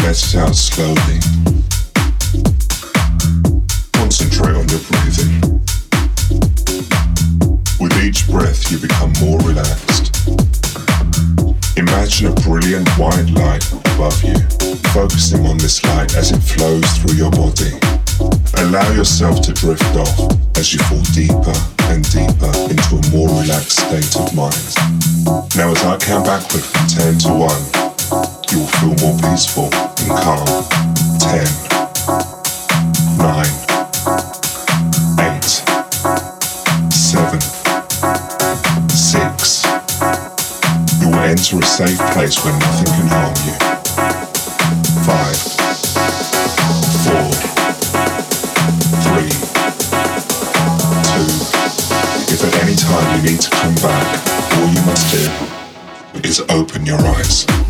and let it out slowly. Concentrate on your breathing. With each breath, you become more relaxed. Imagine a brilliant white light above you, focusing on this light as it flows through your body. Allow yourself to drift off as you fall deeper and deeper into a more relaxed state of mind. Now, as I count backward from 10 to 1, you will feel more peaceful and calm. 10, 9, 8, 7, 6. You will enter a safe place where nothing can harm you. 5, 4, three, two. If at any time you need to come back, all you must do is open your eyes.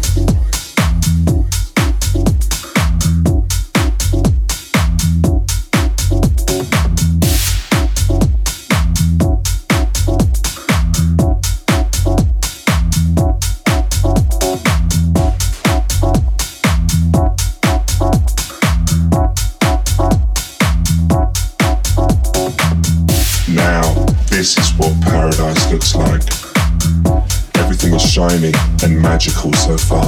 And magical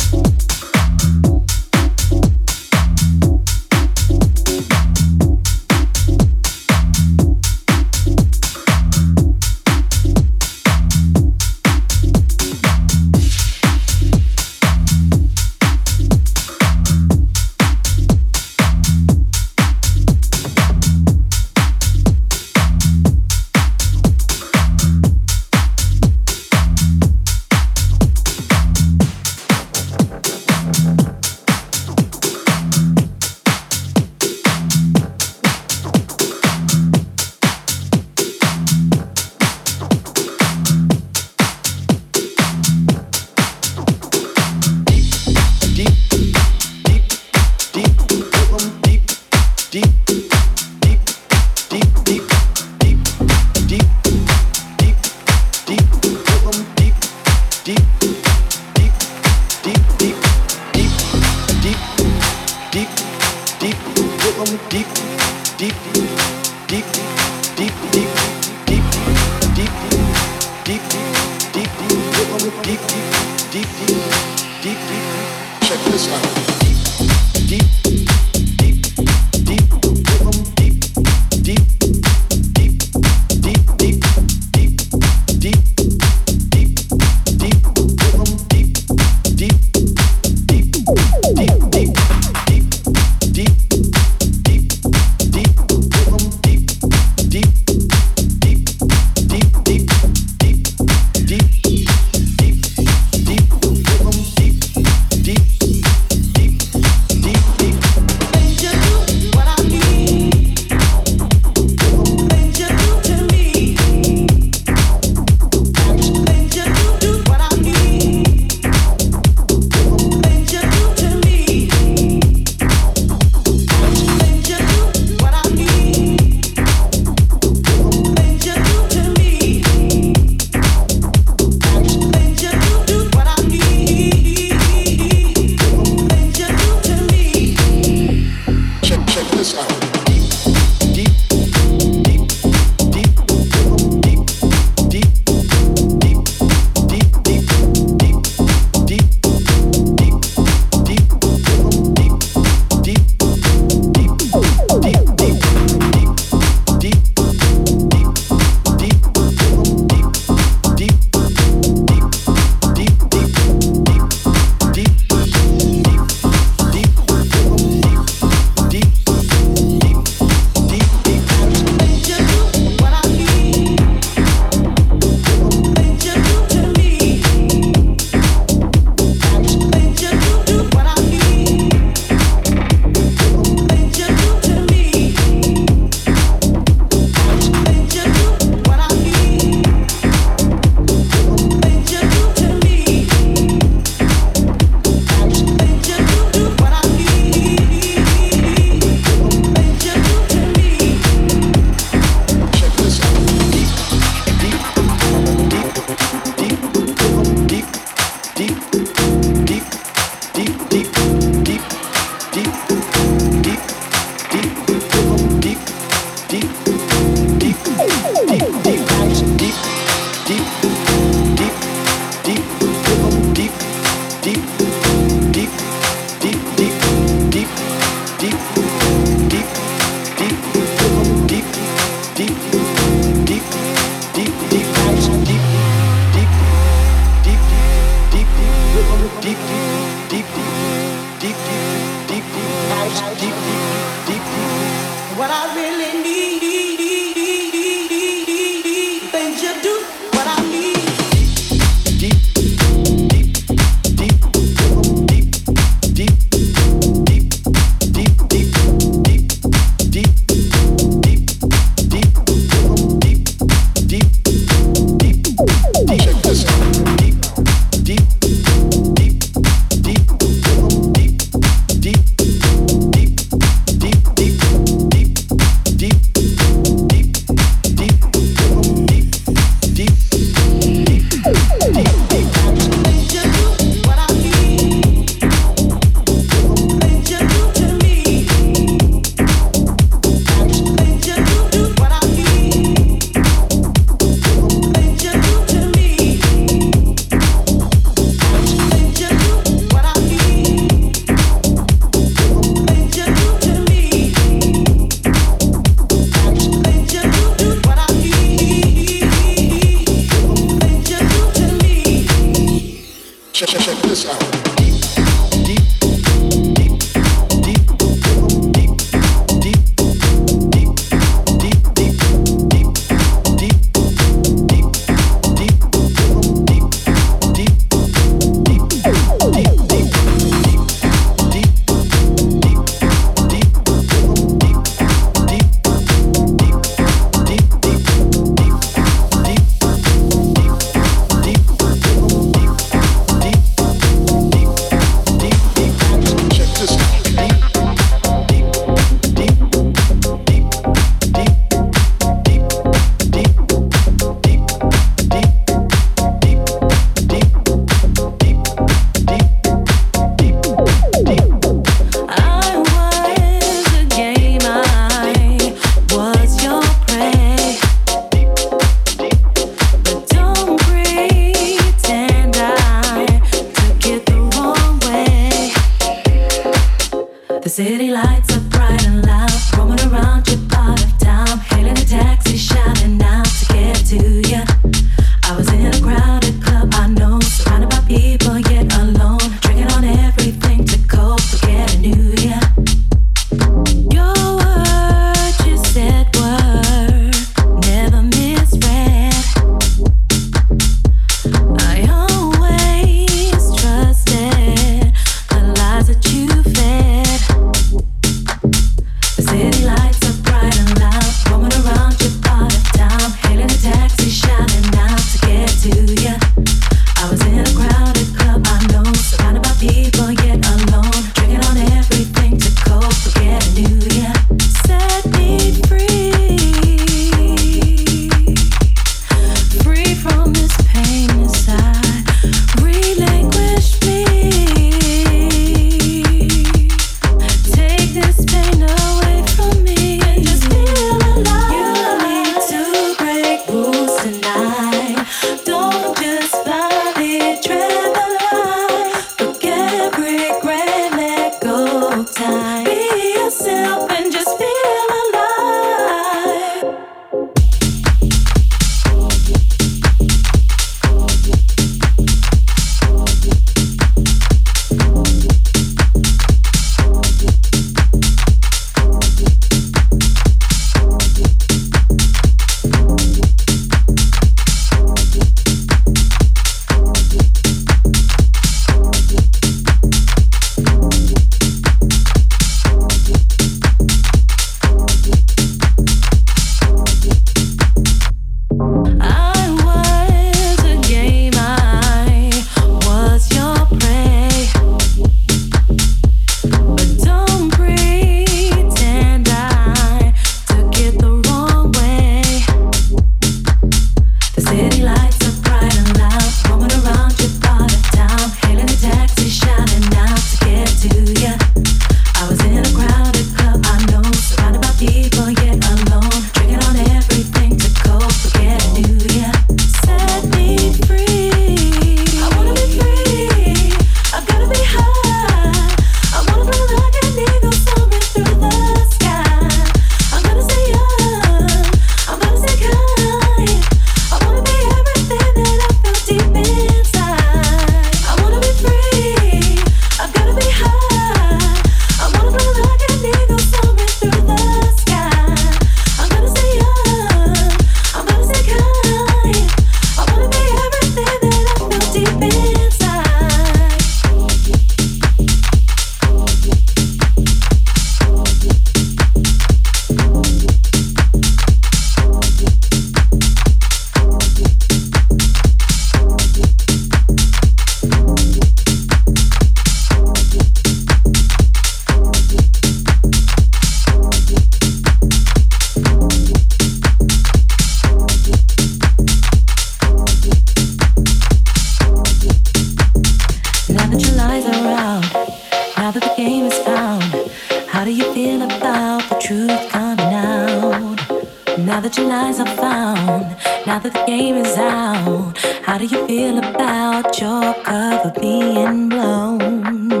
that your lies are found, now that the game is out, how do you feel about your cover being blown?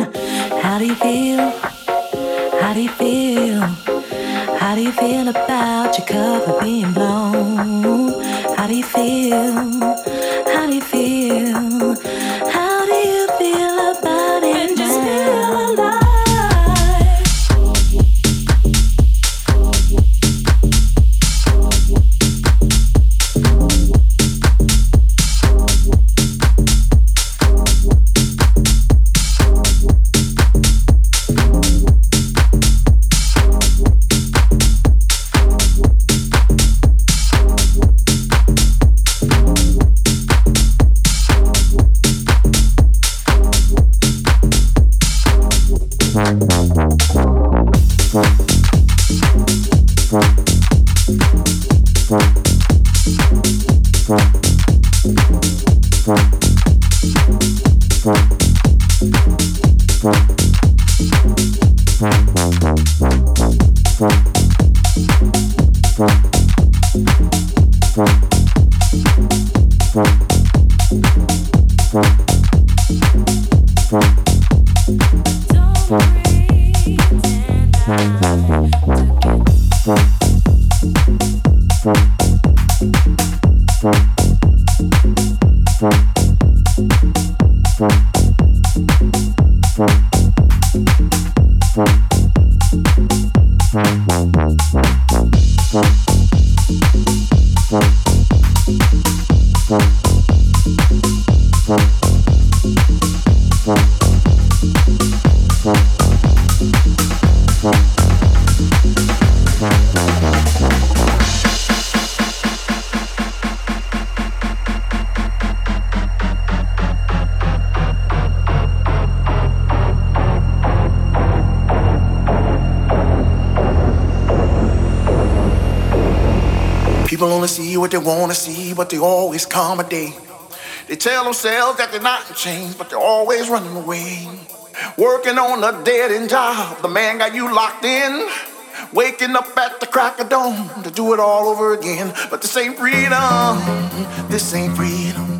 How do you feel? How do you feel? How do you feel about your cover being blown? How do you feel? What they wanna see, but they always come a day. They tell themselves that they're not in chains, but they're always running away. Working on a dead end job, the man got you locked in. Waking up at the crack of dawn to do it all over again. But this ain't freedom, this ain't freedom.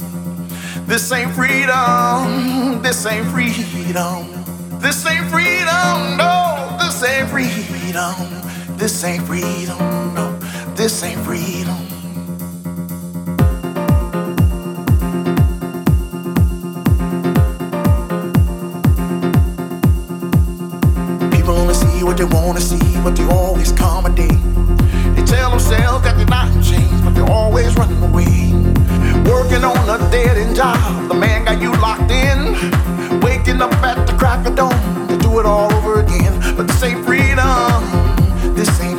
This ain't freedom, this ain't freedom. This ain't freedom, no, this ain't freedom. This ain't freedom, no, this ain't freedom. What they wanna see, but they always come a day. They tell themselves that they're not in chains, but they're always running away. Working on a dead end job, the man got you locked in. Waking up at the crack of dawn to do it all over again. But this ain't freedom, this ain't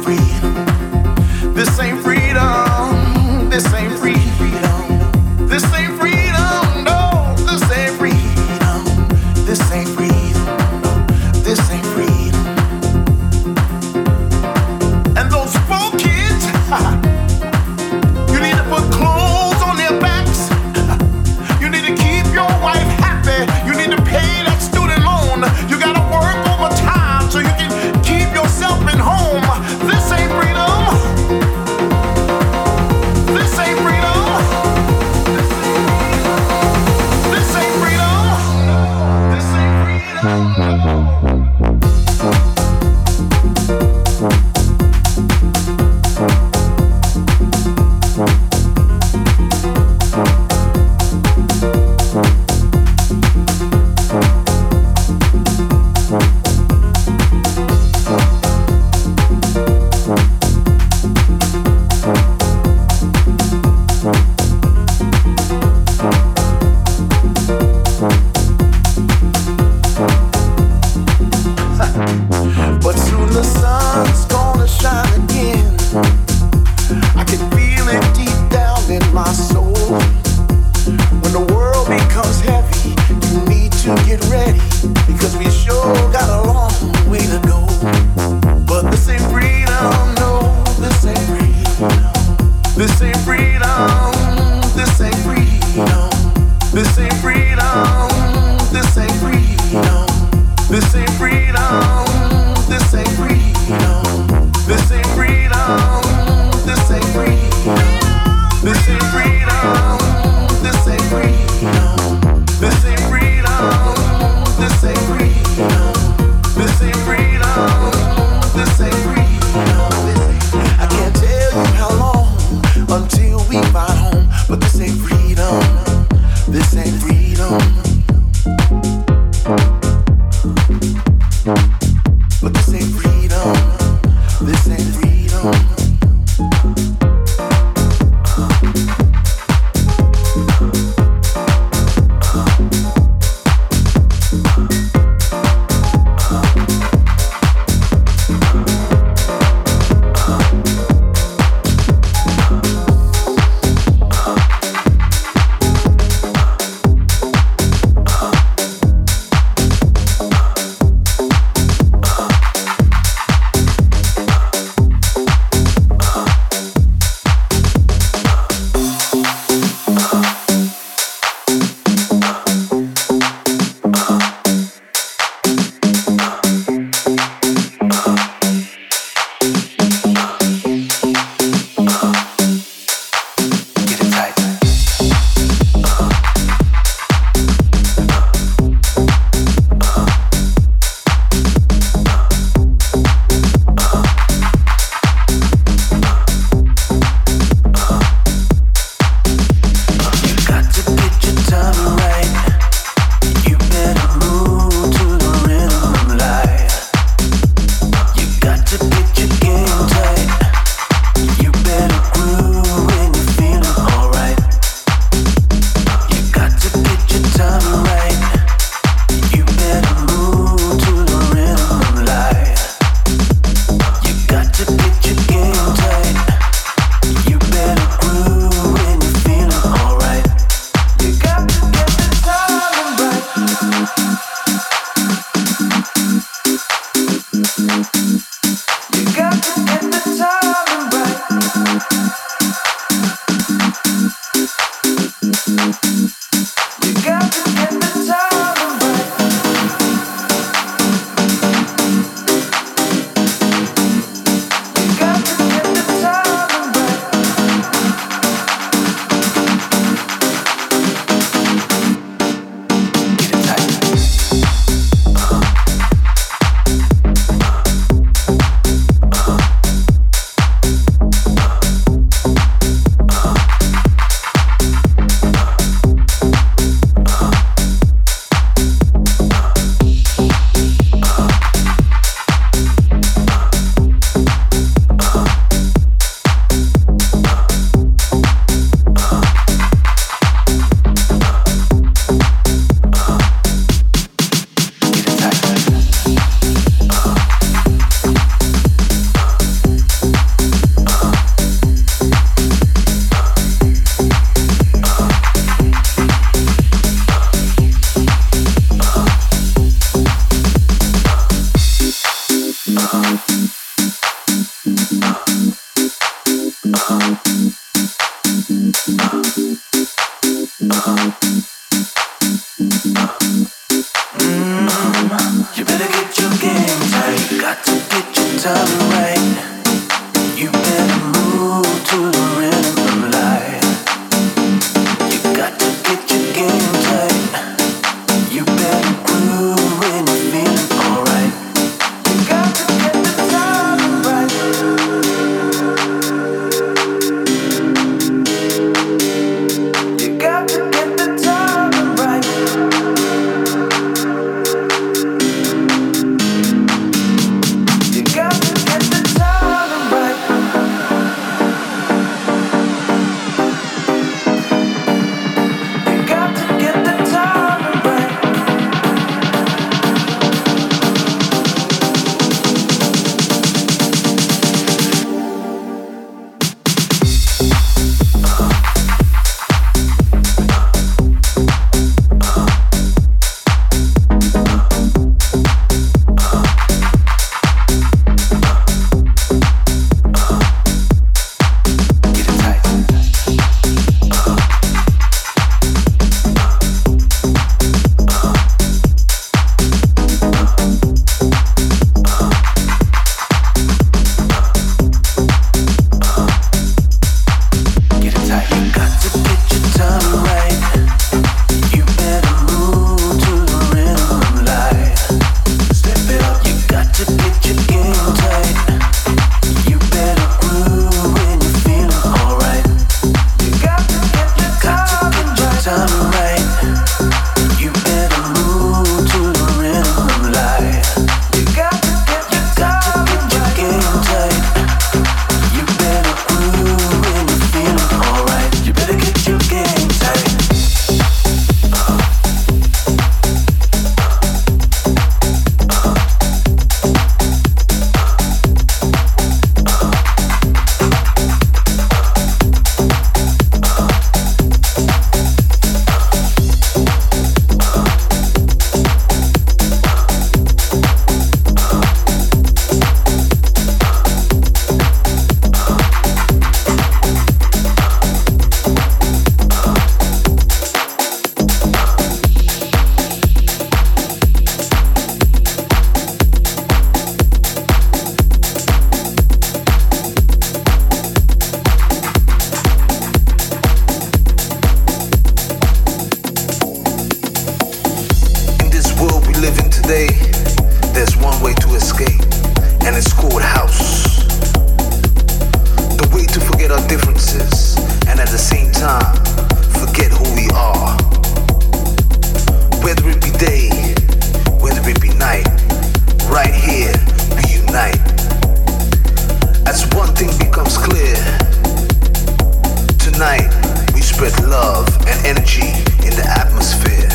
spread love and energy in the atmosphere.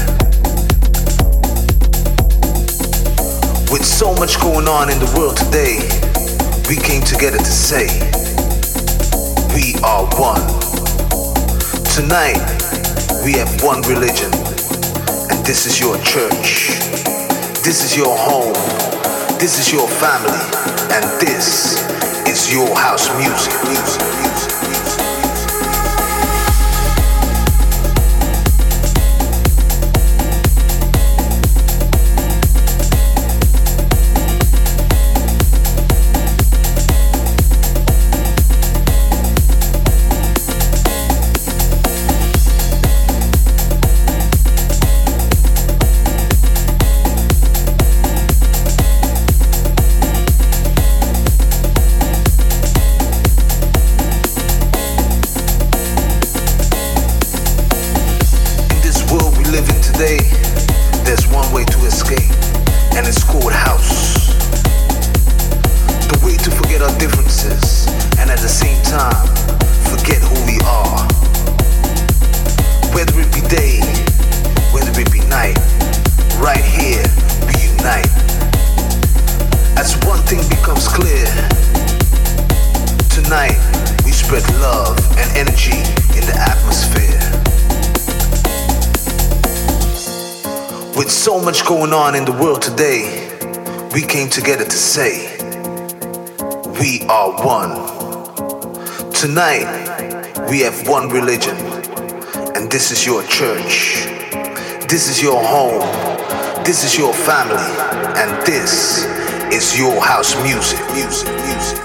With so much going on in the world today, we came together to say, we are one. Tonight, we have one religion, and this is your church. This is your home. This is your family, and this is your house music. music, music. on in the world today, we came together to say, We are one. Tonight, we have one religion, and this is your church. This is your home. This is your family. And this is your house music. Music, music.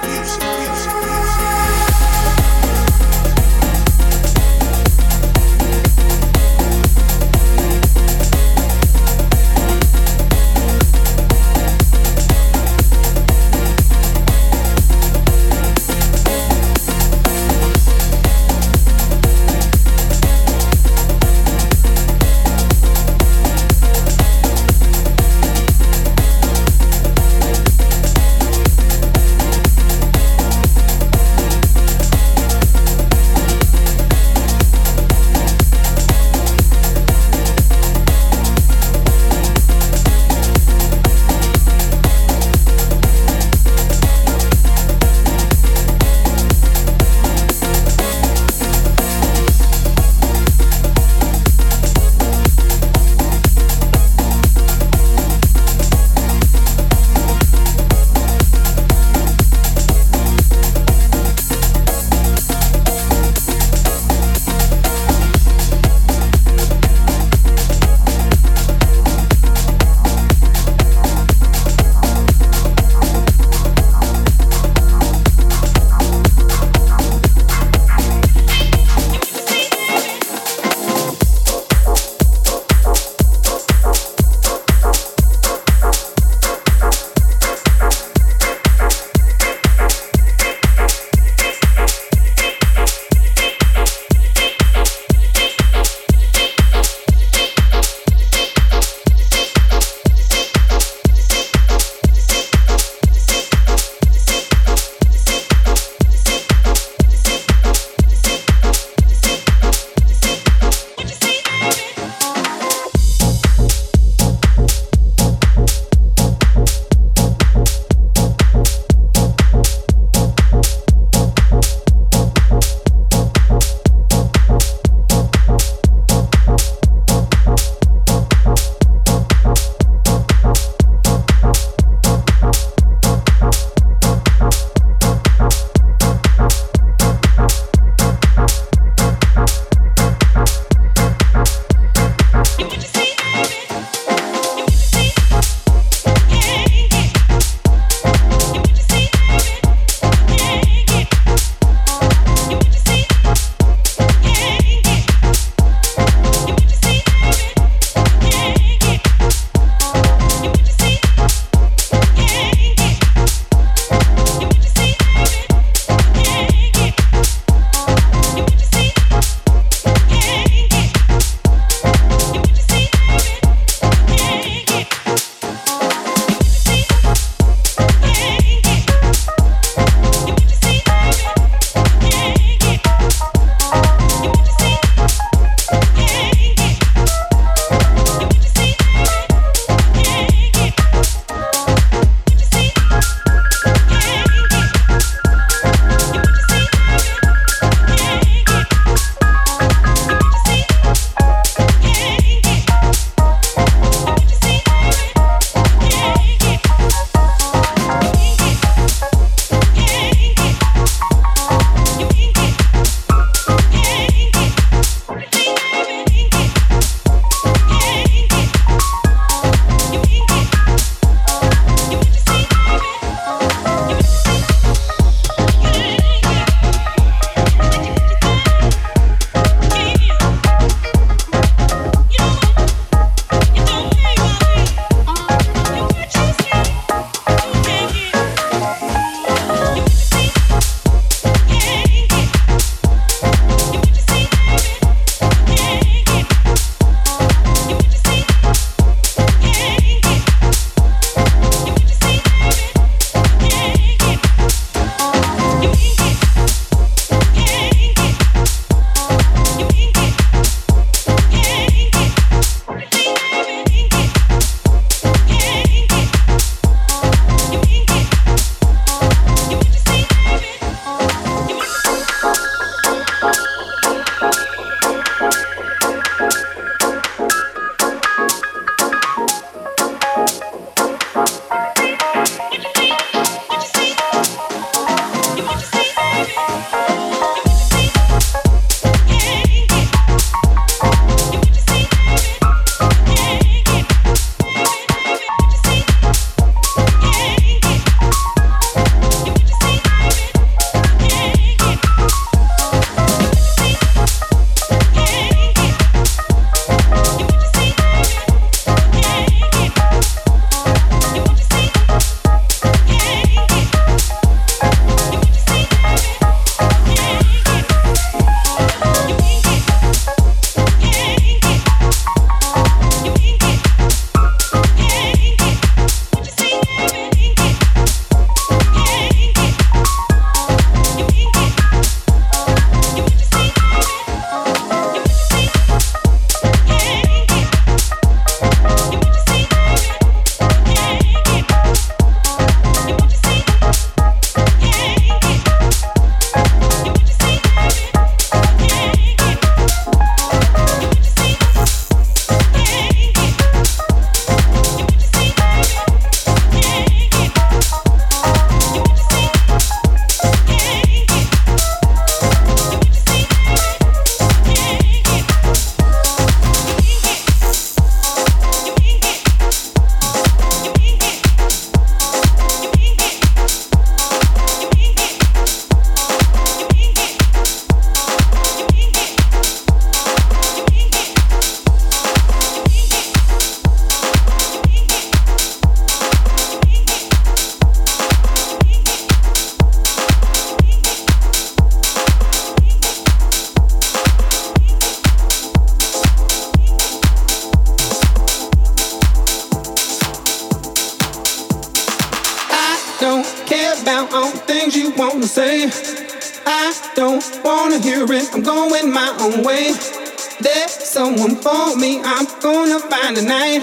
Someone for me. I'm gonna find tonight.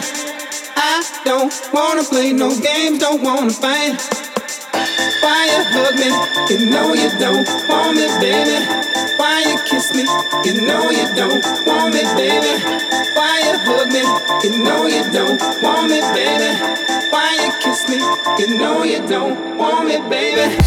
I don't wanna play no games. Don't wanna fight. Why you hug me? You know you don't want me, baby. Why you kiss me? You know you don't want me, baby. Why you hug me? You know you don't want me, baby. Why you kiss me? You know you don't want me, baby.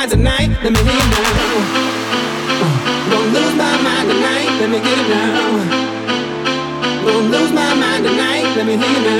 mind tonight, let me get it down. Don't lose my mind tonight, let me get it down. Don't lose my mind tonight, let me hear it now. Uh,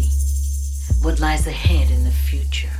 see what lies ahead in the future.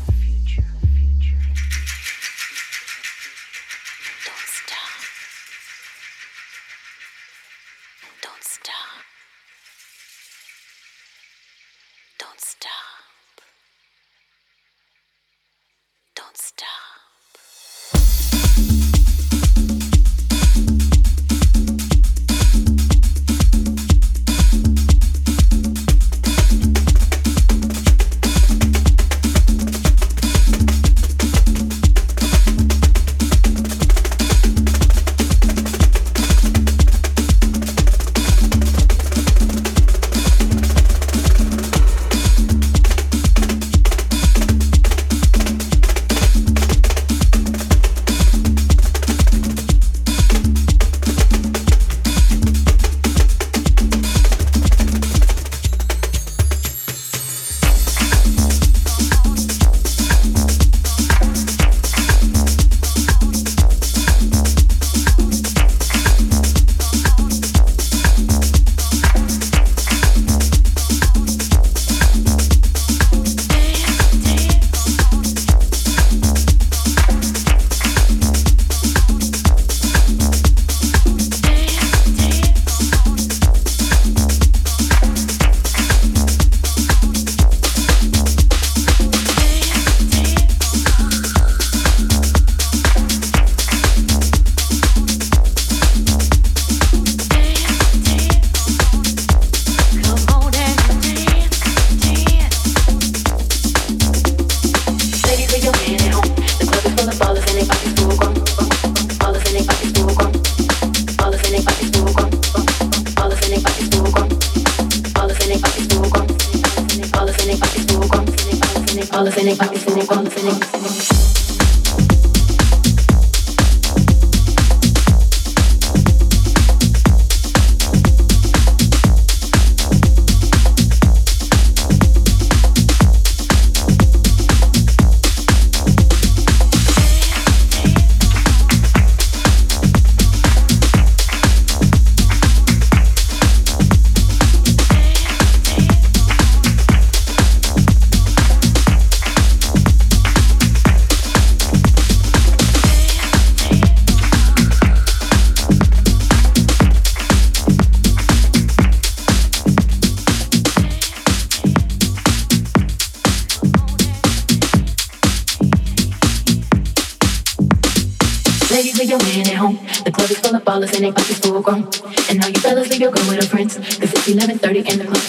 all the in it, all is in it, all the in it. ballers and they pussy full grown. And now you fellas leave your girl with her friends. Cause it's 11.30 and the club.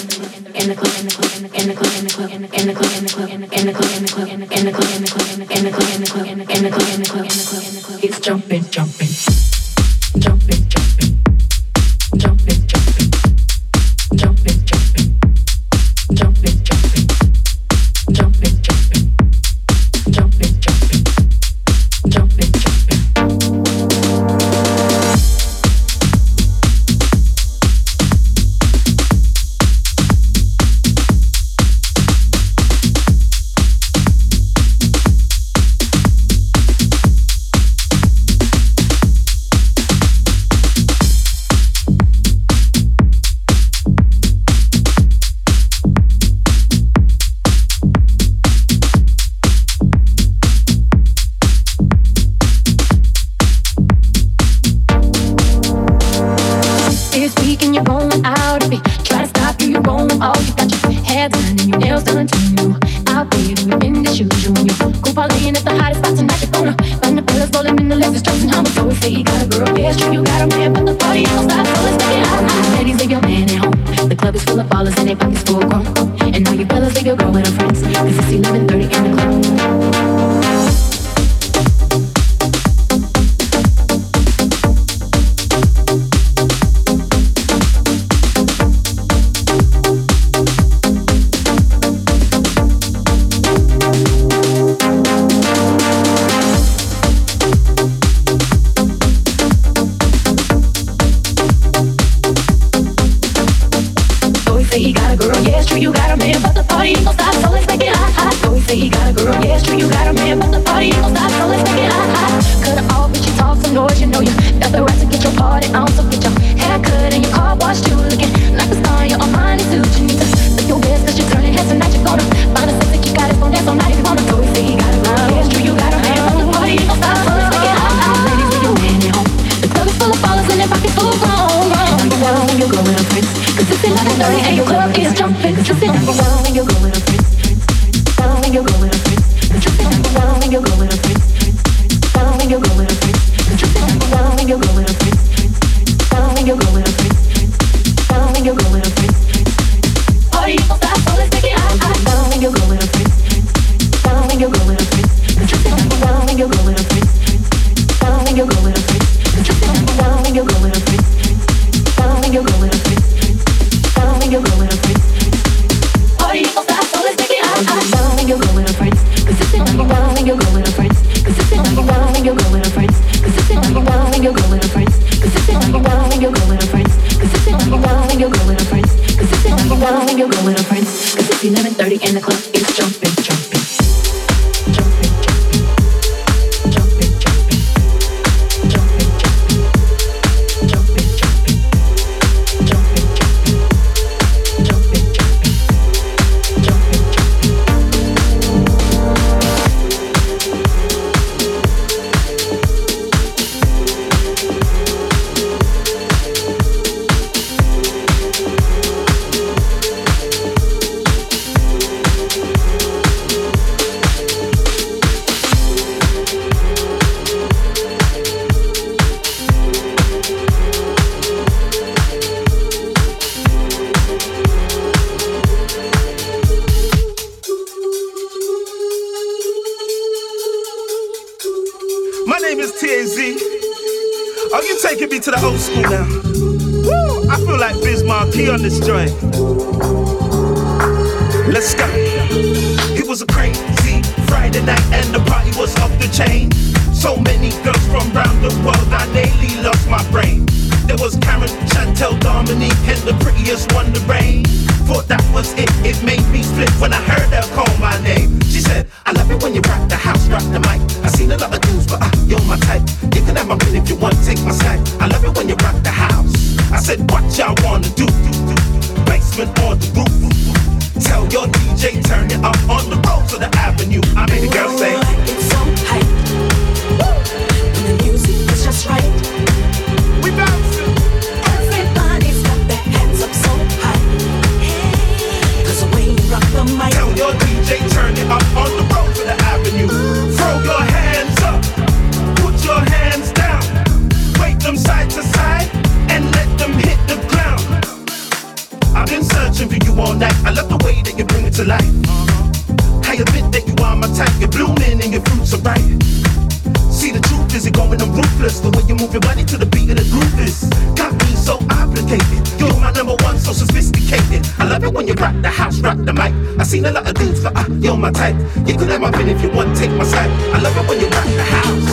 done and your nails done too. I'll be with the shoes you knew. Cool Pauline at the hottest spots in Mexico. Find the pillars, rolling in the leather straps and humble. Always say you got a girl, yeah, it's true. You got a man, but the party outside, so let's make it hot. Ladies, leave your man at home. The club is full of ballers and their pockets full grown. And all you fellas, leave your girl with her friends. Cause it's 11.30 and the club 11:30 in the club. right. See, the truth is it going I'm ruthless. The way you move your body to the beat of the groove is got me so obligated. You're my number one, so sophisticated. I love it when you rock the house, rock the mic. I seen a lot of dudes, but uh, you're my type. You could have my pin if you want, take my side. I love it when you rock the house.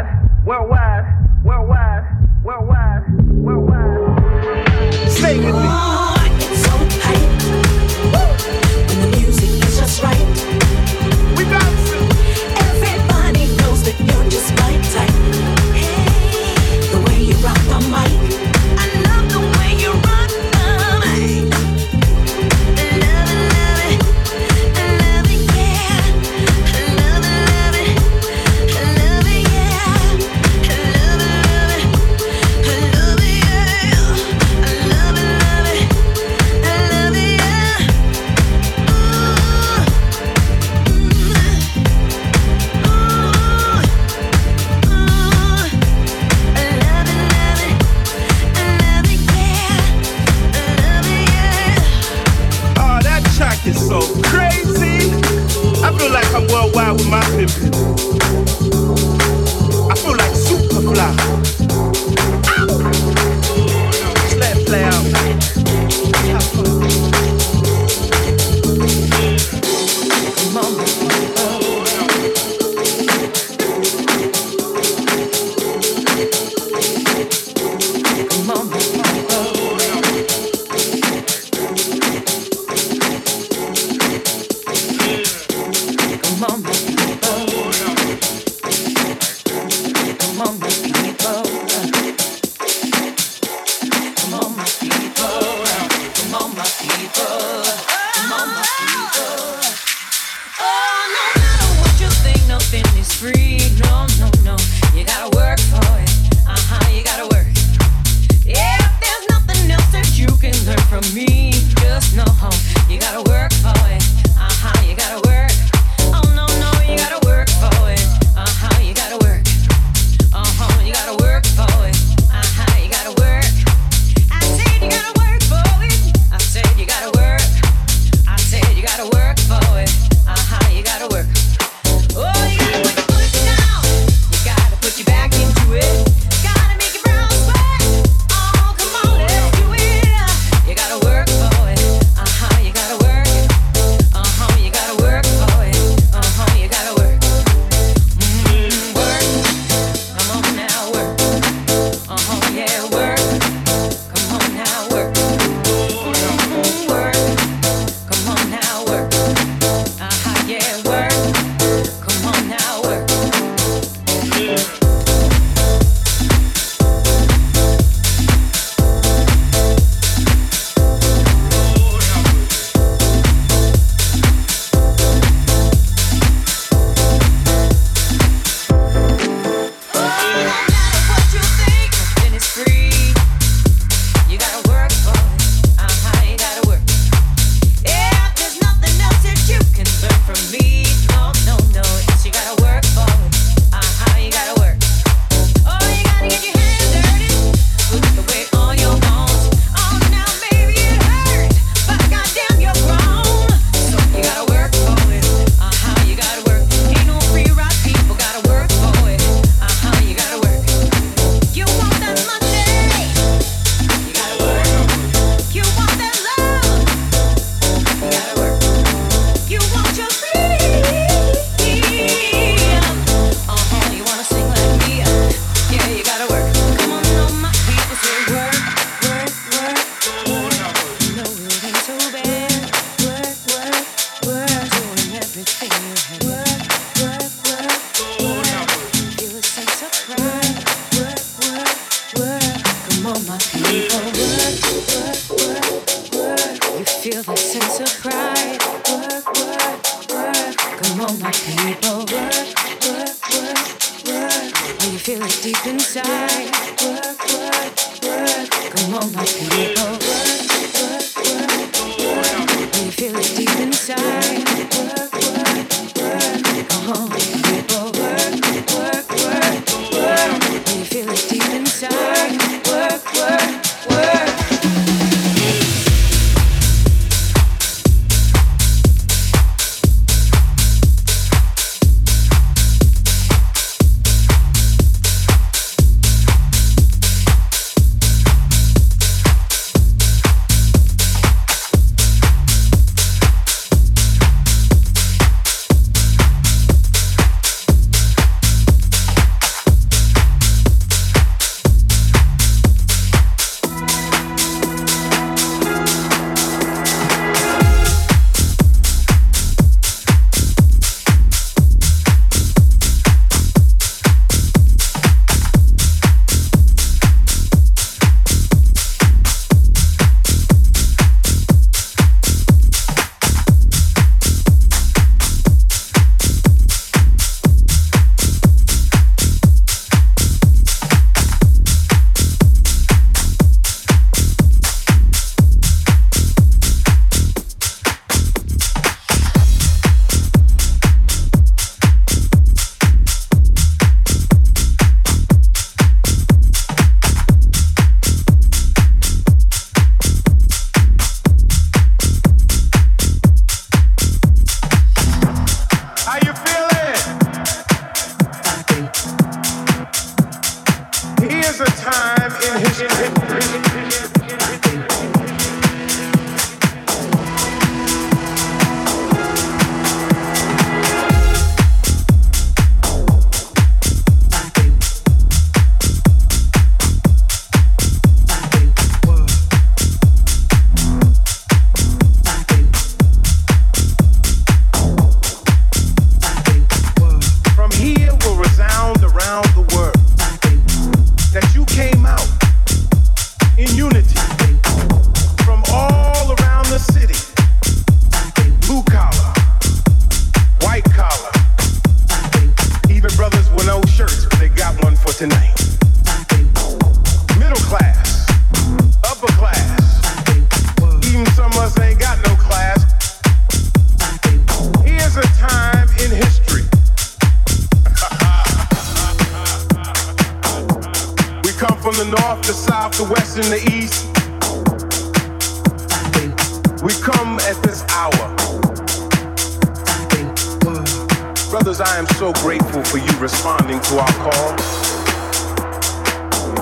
grateful for you responding to our call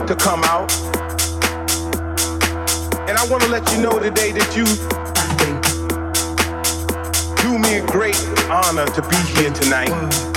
to come out. And I want to let you know today that you do me a great honor to be here tonight.